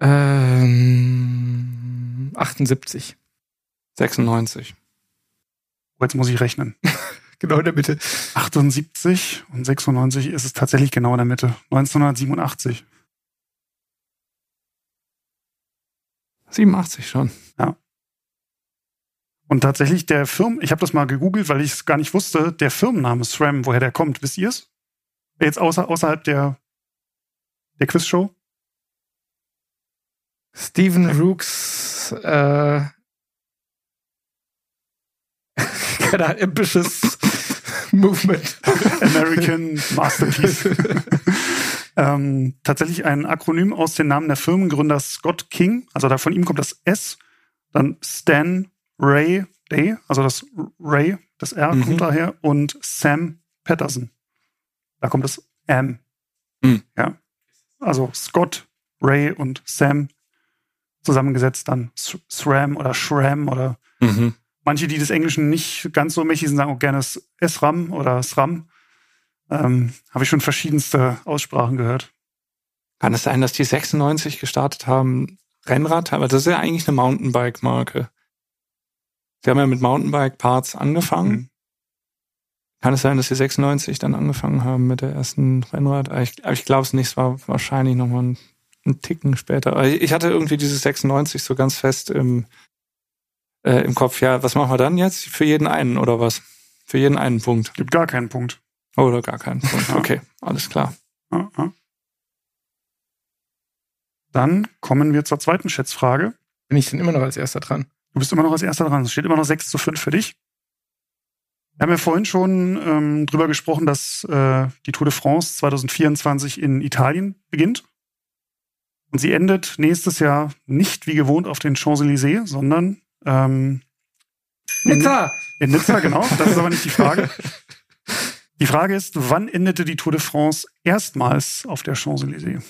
Ähm, 78. 96. Oh, Jetzt muss ich rechnen. [laughs] Genau in der Mitte. 78 und 96 ist es tatsächlich genau in der Mitte. 1987. 87 schon. Und tatsächlich der Firmen, ich habe das mal gegoogelt, weil ich es gar nicht wusste, der Firmenname SRAM, woher der kommt, wisst ihr es? Jetzt außer, außerhalb der, der Quizshow? Stephen Rooks, äh, [laughs] keine Ahnung, Ambitious Movement. [laughs] American Masterpiece. [laughs] ähm, tatsächlich ein Akronym aus den Namen der Firmengründer Scott King. Also da von ihm kommt das S, dann Stan Ray Day, also das Ray, das R Mhm. kommt daher, und Sam Patterson. Da kommt das M. Mhm. Ja. Also Scott, Ray und Sam zusammengesetzt dann SRAM oder SRAM oder Mhm. Manche, die des Englischen nicht ganz so mächtig sind, sagen auch gerne SRAM oder SRAM. Ähm, Habe ich schon verschiedenste Aussprachen gehört. Kann es sein, dass die 96 gestartet haben? Rennrad, aber das ist ja eigentlich eine Mountainbike-Marke. Sie haben ja mit Mountainbike-Parts angefangen. Mhm. Kann es sein, dass sie 96 dann angefangen haben mit der ersten Rennrad? Aber ich, ich glaube es nicht, es war wahrscheinlich nochmal ein, ein Ticken später. Aber ich hatte irgendwie dieses 96 so ganz fest im, äh, im Kopf. Ja, was machen wir dann jetzt? Für jeden einen oder was? Für jeden einen Punkt. Gibt gar keinen Punkt. Oder gar keinen Punkt. Ja. Okay, alles klar. Ja, ja. Dann kommen wir zur zweiten Schätzfrage. Bin ich denn immer noch als erster dran? Du bist immer noch als erster dran. Es steht immer noch 6 zu 5 für dich. Wir haben ja vorhin schon ähm, drüber gesprochen, dass äh, die Tour de France 2024 in Italien beginnt. Und sie endet nächstes Jahr nicht wie gewohnt auf den Champs-Élysées, sondern ähm, in, Nizza! in Nizza, genau. Das ist aber nicht die Frage. Die Frage ist, wann endete die Tour de France erstmals auf der Champs-Élysées?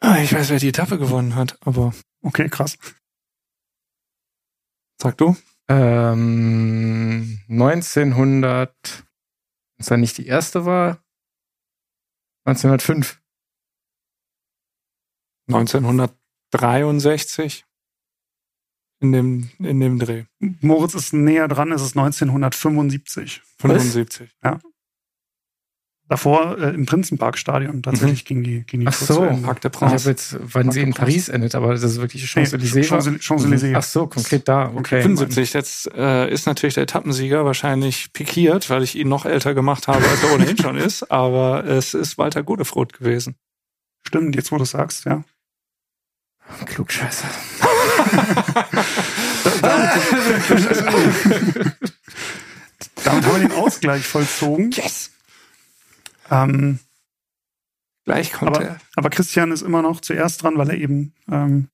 Ah, Ich weiß, wer die Etappe gewonnen hat, aber Okay, krass. sag du? Ähm, 1900, wenn es dann nicht die erste war, 1905. 1963 in dem, in dem Dreh. Moritz ist näher dran, es ist 1975. 75. Davor äh, im Prinzenparkstadion tatsächlich ging die, ging die Ach so. Parc der Ich habe jetzt, wann sie in Paris endet, aber das ist wirklich Nee, Champs-Élysées. war? Champs- Champs-Élysées. Ach so, konkret da, okay. 75. Jetzt äh, ist natürlich der Etappensieger wahrscheinlich pikiert, weil ich ihn noch älter gemacht habe, als er ohnehin schon ist. [laughs] Aber es ist Walter Godefroth gewesen. Stimmt, jetzt wo du sagst, ja. Klugscheiße. Damit haben wir den Ausgleich vollzogen. Yes! Ähm, Gleich kommt aber, er. aber Christian ist immer noch zuerst dran, weil er eben ähm,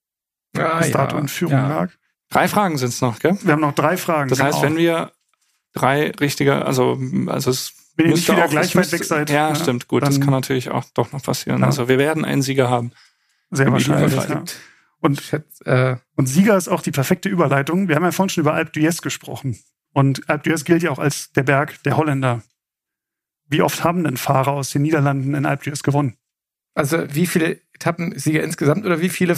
Ah, bis dato in Führung ja. lag. Drei Fragen sind's noch, gell? Wir haben noch drei Fragen. Das heißt, genau. wenn wir drei richtige, also, also es Wenn ihr nicht müsste wieder auch- gleich es weit weg seid, Ja, ja, stimmt, gut. Das kann natürlich auch doch noch passieren. Ja. Also wir werden einen Sieger haben. Sehr wahrscheinlich. Ja. Und, äh, und Sieger ist auch die perfekte Überleitung. Wir haben ja vorhin schon über Alpe d'Huez gesprochen. Und Alpe d'Huez gilt ja auch als der Berg der Holländer. Wie oft haben denn Fahrer aus den Niederlanden in Alpe d'Huez gewonnen? also wie viele Etappensieger insgesamt oder wie viele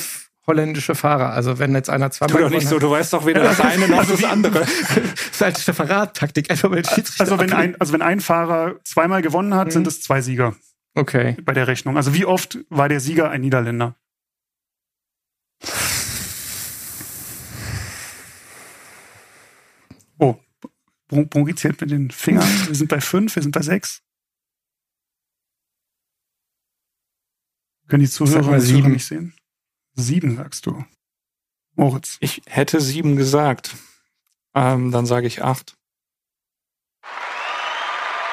holländische Fahrer? Also wenn jetzt einer zweimal Tu doch nicht so, du weißt doch weder das eine noch das andere. [laughs] das ist halt eine Verrattaktik, einfach mal Also wenn ein, also wenn ein Fahrer zweimal gewonnen hat, Mhm. sind es zwei Sieger Okay. bei der Rechnung. Also wie oft war der Sieger ein Niederländer? Oh, Brungi zählt mit den Fingern. Wir sind bei fünf, wir sind bei sechs. Können die Zuhörer und Zuhörer sieben. nicht sehen? Sieben, sagst du. Moritz. Ich hätte sieben gesagt. Ähm, dann sage ich acht.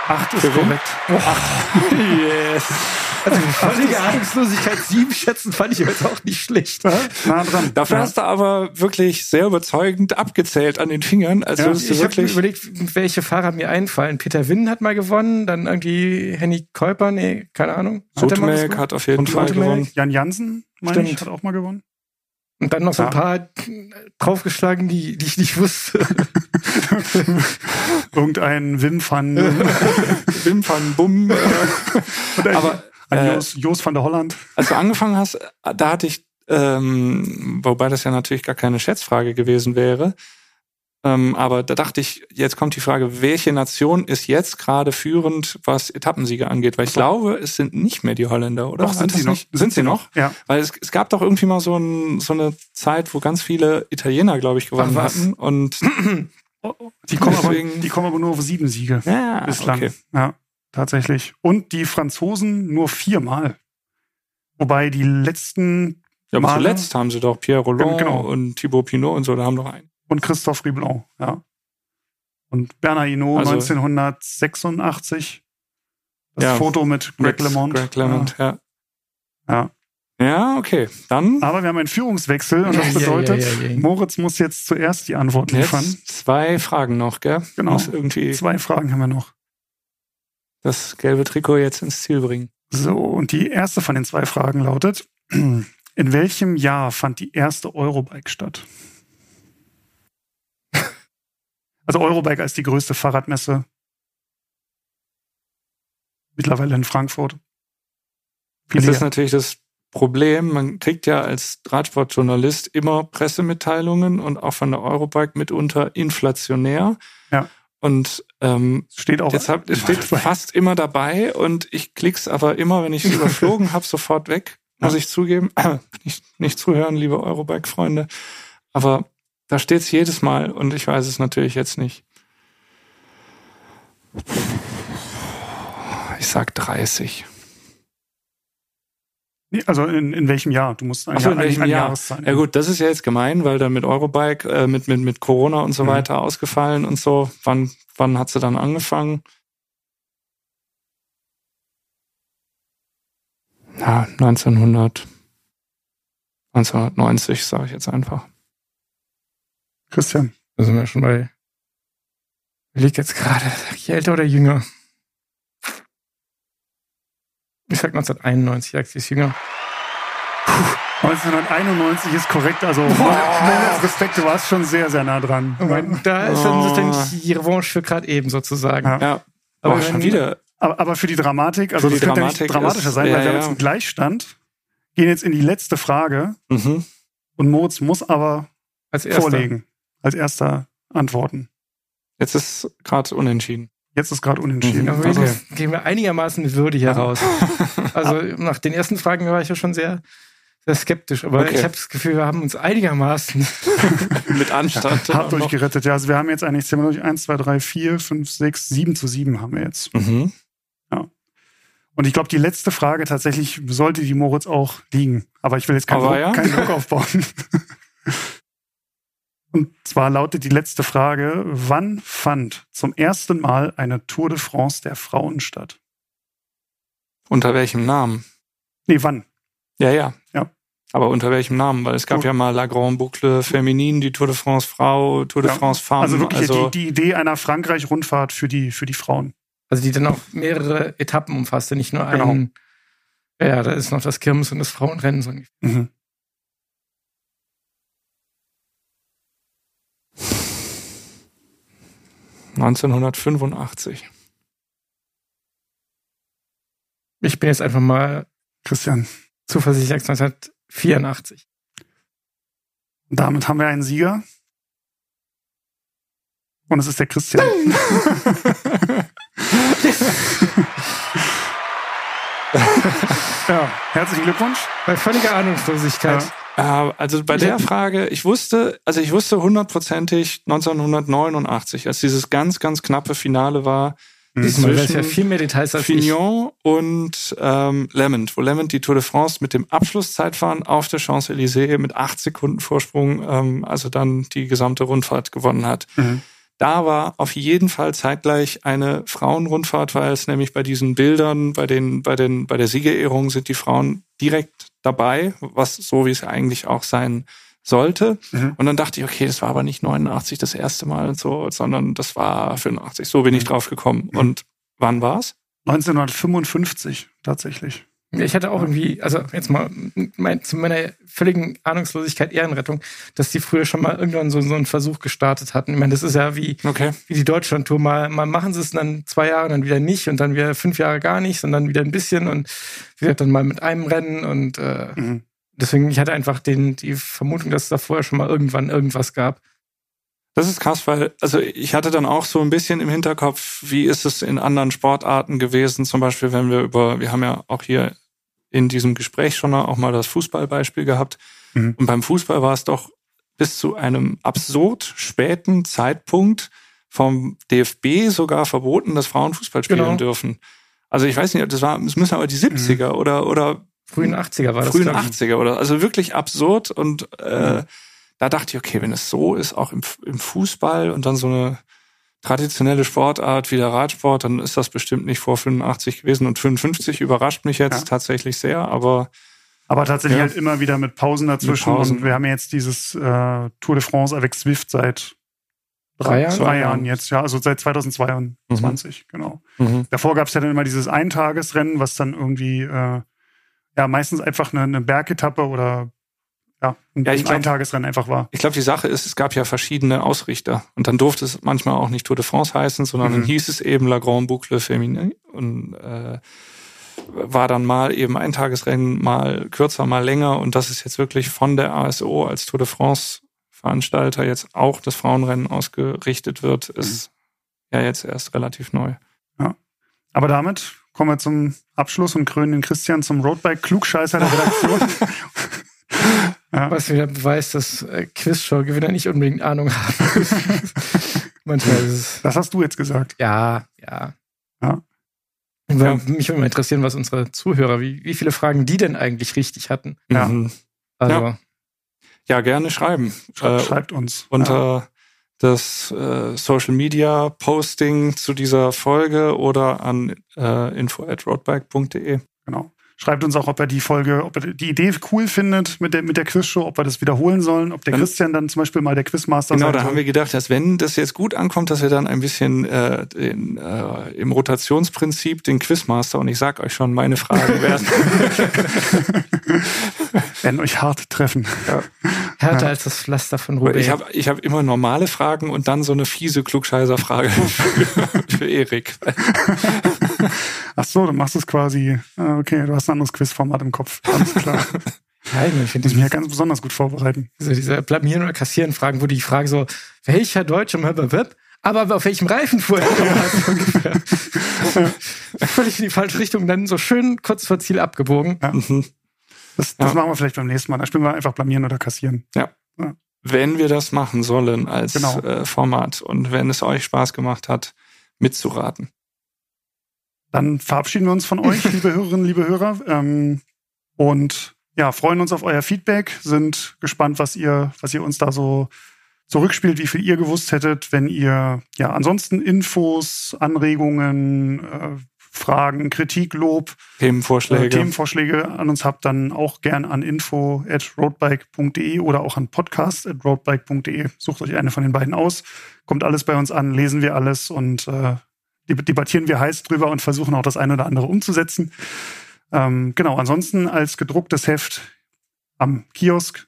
Acht ist korrekt. Yes. Also völlige Ahnungslosigkeit, sieben schätzen fand ich jetzt auch nicht schlecht. Nah dran. Dafür Ja. hast du aber wirklich sehr überzeugend abgezählt an den Fingern. Also Ja. würdest du Ich habe wirklich. überlegt, welche Fahrer mir einfallen. Peter Winn hat mal gewonnen, dann irgendwie Henny Käuper, nee, keine Ahnung. Sotemelk hat auf jeden Und Fall gewonnen. Jan Jansen, meine ich, hat auch mal gewonnen. Und dann noch so ein paar draufgeschlagen, die, die ich nicht wusste. [laughs] Irgendein Wim van, [laughs] Wim van Bum. Äh, Aber, ein äh, Jos, Jos van der Holland. als du angefangen hast, da hatte ich, ähm, wobei das ja natürlich gar keine Schätzfrage gewesen wäre, aber da dachte ich, jetzt kommt die Frage, welche Nation ist jetzt gerade führend, was Etappensiege angeht? Weil ich glaube, es sind nicht mehr die Holländer, oder? Doch, sind sie noch. Sind sie noch? Ja. Weil es, es gab doch irgendwie mal so, ein, so eine Zeit, wo ganz viele Italiener, glaube ich, gewonnen hatten. Und [clears throat] Die kommen, aber, die kommen aber nur auf sieben Siege ja, bislang. okay. Ja, tatsächlich. Und die Franzosen nur viermal. Wobei die letzten Ja, aber zuletzt haben sie doch Pierre Roland Genau. und Thibaut Pinot und so, da haben doch einen. Und Christophe Riblon, ja. Und Bernard Hinault Also- 1986. Das Ja, Foto mit Greg LeMond. Greg LeMond, ja. Ja. Ja, okay. Dann Aber wir haben einen Führungswechsel und das bedeutet. Moritz muss jetzt zuerst die Antwort liefern. jetzt zwei Fragen noch, gell? Genau. Muss irgendwie Zwei Fragen haben wir noch. das gelbe Trikot jetzt ins Ziel bringen. So, und die erste von den zwei Fragen lautet, [clears throat] in welchem Jahr fand die erste Eurobike statt? Also Eurobike als die größte Fahrradmesse. Mittlerweile in Frankfurt. Das ist natürlich das Problem, man kriegt ja als Radsportjournalist immer Pressemitteilungen und auch von der Eurobike mitunter inflationär. Ja. Und ähm, steht auch. Jetzt hab, es steht [laughs] fast immer dabei und ich klick's aber immer, wenn ich es überflogen habe, sofort weg, muss Ja. ich zugeben. [clears throat] nicht, nicht zuhören, liebe Eurobike-Freunde. Aber da steht's jedes Mal und ich weiß es natürlich jetzt nicht. Ich sag 30. Nee, Also in, in welchem Jahr? Du musst ein so, in Jahr, welchem ein Jahr? Jahreszahl Ja gut, das ist ja jetzt gemein, weil dann mit Eurobike, äh, mit, mit, mit Corona und so Mhm. weiter ausgefallen und so. Wann, wann hat sie dann angefangen? Ja, 1900, 1990, sage ich jetzt einfach. Christian. Da sind wir schon bei. Wer liegt jetzt gerade? Sag ich älter oder jünger? Ich sag 1991, sag sie ist jünger. 1991 ist korrekt, also Respekt, du warst schon sehr, sehr nah dran. Da ist dann Oh. sozusagen die Revanche für gerade eben sozusagen. Ja. Ja, Aber wenn- schon wieder. Aber, aber für die Dramatik, also Für das die könnte ja Dramatik nicht dramatischer ist- sein, ja, weil wir haben ja. jetzt einen Gleichstand, gehen jetzt in die letzte Frage Mhm. und Moritz muss aber Als erster. vorlegen, als erster antworten. Jetzt ist gerade unentschieden. Jetzt ist gerade unentschieden. Ja, also, gehen wir einigermaßen würdig heraus. [laughs] also nach den ersten Fragen war ich ja schon sehr, sehr skeptisch, aber Okay. ich habe das Gefühl, wir haben uns einigermaßen. [laughs] Mit Anstand. hart durchgerettet. Ja, also wir haben jetzt eigentlich wir durch 1, 2, 3, 4, 5, 6, 7 zu 7 haben wir jetzt. Mhm. Und ich glaube, die letzte Frage tatsächlich sollte die Moritz auch liegen. Aber ich will jetzt keinen, Druck, ja. keinen Druck aufbauen. [laughs] Und zwar lautet die letzte Frage, wann fand zum ersten Mal eine Tour de France der Frauen statt? Unter welchem Namen? Nee, wann? Ja, ja. Ja. Aber unter welchem Namen? Weil es gab Gut. ja mal La Grande Boucle Féminine, die Tour de France Frau, Tour de Ja. France Femme. Also wirklich also, die, die Idee einer Frankreich-Rundfahrt für die, für die Frauen. Also die dann auch mehrere Etappen umfasste, nicht nur Genau. einen. Ja, da ist noch das Kirmes und das Frauenrennen so ungefähr. Mhm. 1985. Ich bin jetzt einfach mal Christian, zuversichtlich 1984. damit haben wir einen Sieger. Und es ist der Christian. [laughs] ja, herzlichen Glückwunsch. Bei völliger Ahnungslosigkeit. Ja. Äh, also bei der Frage, ich wusste, also ich wusste hundertprozentig 1989, als dieses ganz, ganz knappe Finale war, Diesmal wäre es ja viel mehr Details als ich. Fignon und ähm, Lemond, wo Lemond die Tour de France mit dem Abschlusszeitfahren auf der Champs-Élysées mit acht Sekunden Vorsprung, ähm, also dann die gesamte Rundfahrt gewonnen hat. Mhm. Da war auf jeden Fall zeitgleich eine Frauenrundfahrt, weil es nämlich bei diesen Bildern, bei den, bei den, bei der Siegerehrung sind die Frauen direkt dabei, was so wie es eigentlich auch sein sollte. Mhm. Und dann dachte ich, okay, das war aber nicht 89 das erste Mal und so, sondern das war 85. So bin ich drauf gekommen. Und wann war's? 1955 tatsächlich. Ich hatte auch irgendwie, also jetzt mal mein, zu meiner völligen Ahnungslosigkeit Ehrenrettung, dass die früher schon mal irgendwann so, so einen Versuch gestartet hatten. Ich meine, das ist ja wie, Okay. wie die Deutschlandtour. Mal, mal machen sie es und dann zwei Jahre, dann wieder nicht und dann wieder fünf Jahre gar nicht, sondern wieder ein bisschen und wie gesagt, dann mal mit einem Rennen und äh, Mhm. deswegen, ich hatte einfach den, die Vermutung, dass es da vorher schon mal irgendwann irgendwas gab. Das ist krass, weil, also ich hatte dann auch so ein bisschen im Hinterkopf, wie ist es in anderen Sportarten gewesen, zum Beispiel, wenn wir über, wir haben ja auch hier in diesem Gespräch schon auch mal das Fußballbeispiel gehabt. Mhm. Und beim Fußball war es doch bis zu einem absurd späten Zeitpunkt vom DFB sogar verboten, dass Frauen Fußball spielen Genau. dürfen. Also ich weiß nicht, das war, es müssen aber die 70er oder, oder Frühen 80er war das. frühen glaub ich. 80er oder also wirklich absurd und äh, Mhm. da dachte ich, okay, wenn es so ist, auch im, im Fußball und dann so eine traditionelle Sportart wie der Radsport, dann ist das bestimmt nicht vor 85 gewesen und 55 überrascht mich jetzt Ja. tatsächlich sehr, aber Aber tatsächlich Ja. halt immer wieder mit Pausen dazwischen. Mit Pausen. Und wir haben ja jetzt dieses äh, Tour de France avec Swift seit Drei Jahren? zwei Jahren jetzt, ja, also seit 2022, genau. Davor gab es ja dann immer dieses Eintagesrennen, was dann irgendwie äh, ja meistens einfach eine, eine Bergetappe oder ja, ein, Ja, ich ein glaub- Eintagesrennen einfach war. ich glaube, die Sache ist, es gab ja verschiedene Ausrichter und dann durfte es manchmal auch nicht Tour de France heißen, sondern Mhm. dann hieß es eben La Grande Boucle Féminin und äh, war dann mal eben ein Tagesrennen, mal kürzer, mal länger und das ist jetzt wirklich von der ASO als Tour de France Veranstalter jetzt auch das Frauenrennen ausgerichtet wird, ist ja jetzt erst relativ neu. Aber damit kommen wir zum Abschluss und krönen den Christian zum Roadbike Klugscheißer der Redaktion. [laughs] ja. Was wieder beweist, dass äh, Quizshow-Gewinner nicht unbedingt Ahnung haben. [laughs] Manchmal ist es. Das hast du jetzt gesagt. Ja, ja. Ja. Weil Mich würde mal interessieren, was unsere Zuhörer, wie, wie viele Fragen die denn eigentlich richtig hatten. Ja. Mhm. Also, Ja. Ja, gerne schreiben. Äh, Schreibt uns. unter das äh, Social Media Posting zu dieser Folge oder an äh, info at roadbike.de. Genau. Schreibt uns auch, ob er die Folge, ob er die Idee cool findet mit der, mit der Quizshow, ob wir das wiederholen sollen, ob der Dann- Christian dann zum Beispiel mal der Quizmaster Genau, sein da haben wir gedacht, dass wenn das jetzt gut ankommt, dass wir dann ein bisschen äh, den, äh, im Rotationsprinzip den Quizmaster und ich sag euch schon, meine Fragen werden. [laughs] [laughs] werden euch hart treffen. [laughs] härter als das Pflaster von Robert. ich habe ich hab immer normale Fragen und dann so eine fiese Klugscheißer-Frage [laughs] für, für Erik. [laughs] Ach so, du machst es quasi. ah, Okay, du hast ein anderes Quizformat im Kopf. Alles klar. Nein, ich finde Muss mich ja ganz besonders gut vorbereiten. diese, diese Blamieren oder Kassieren Fragen, wo die Frage so, welcher Deutsche aber auf welchem Reifen fuhr er ja. Völlig in die falsche Richtung, dann so schön kurz vor Ziel abgebogen. Ja. Mhm. Das, das ja. machen wir vielleicht beim nächsten Mal. Da spielen wir einfach blamieren oder kassieren. Ja. ja. Wenn wir das machen sollen als genau. äh, Format und wenn es euch Spaß gemacht hat, mitzuraten. Dann verabschieden wir uns von euch, [laughs] liebe Hörerinnen, liebe Hörer. Ähm, und ja, freuen uns auf euer Feedback, sind gespannt, was ihr, was ihr uns da so zurückspielt, wie viel ihr gewusst hättet, wenn ihr ja ansonsten Infos, Anregungen, äh, Fragen, Kritik, Lob, Themenvorschläge. Äh, Themenvorschläge an uns habt, dann auch gern an info at roadbike.de oder auch an podcast at roadbike.de. Sucht euch eine von den beiden aus. Kommt alles bei uns an, lesen wir alles und äh, debattieren wir heiß drüber und versuchen auch das eine oder andere umzusetzen. Ähm, genau, ansonsten als gedrucktes Heft am Kiosk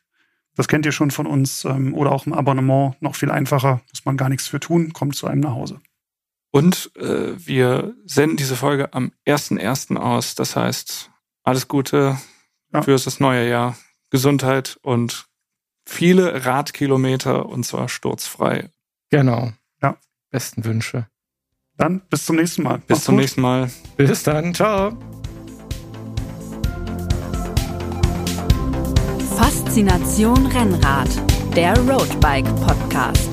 das kennt ihr schon von uns ähm, oder auch im Abonnement noch viel einfacher, muss man gar nichts für tun, kommt zu einem nach Hause. Und äh, wir senden diese Folge am 1.1. aus. Das heißt, alles Gute ja. für das neue Jahr. Gesundheit und viele Radkilometer und zwar sturzfrei. Genau. Ja. Besten Wünsche. Dann bis zum nächsten Mal. Bis Mach's zum gut. nächsten Mal. Bis dann. Ciao. Faszination Rennrad, der Roadbike Podcast.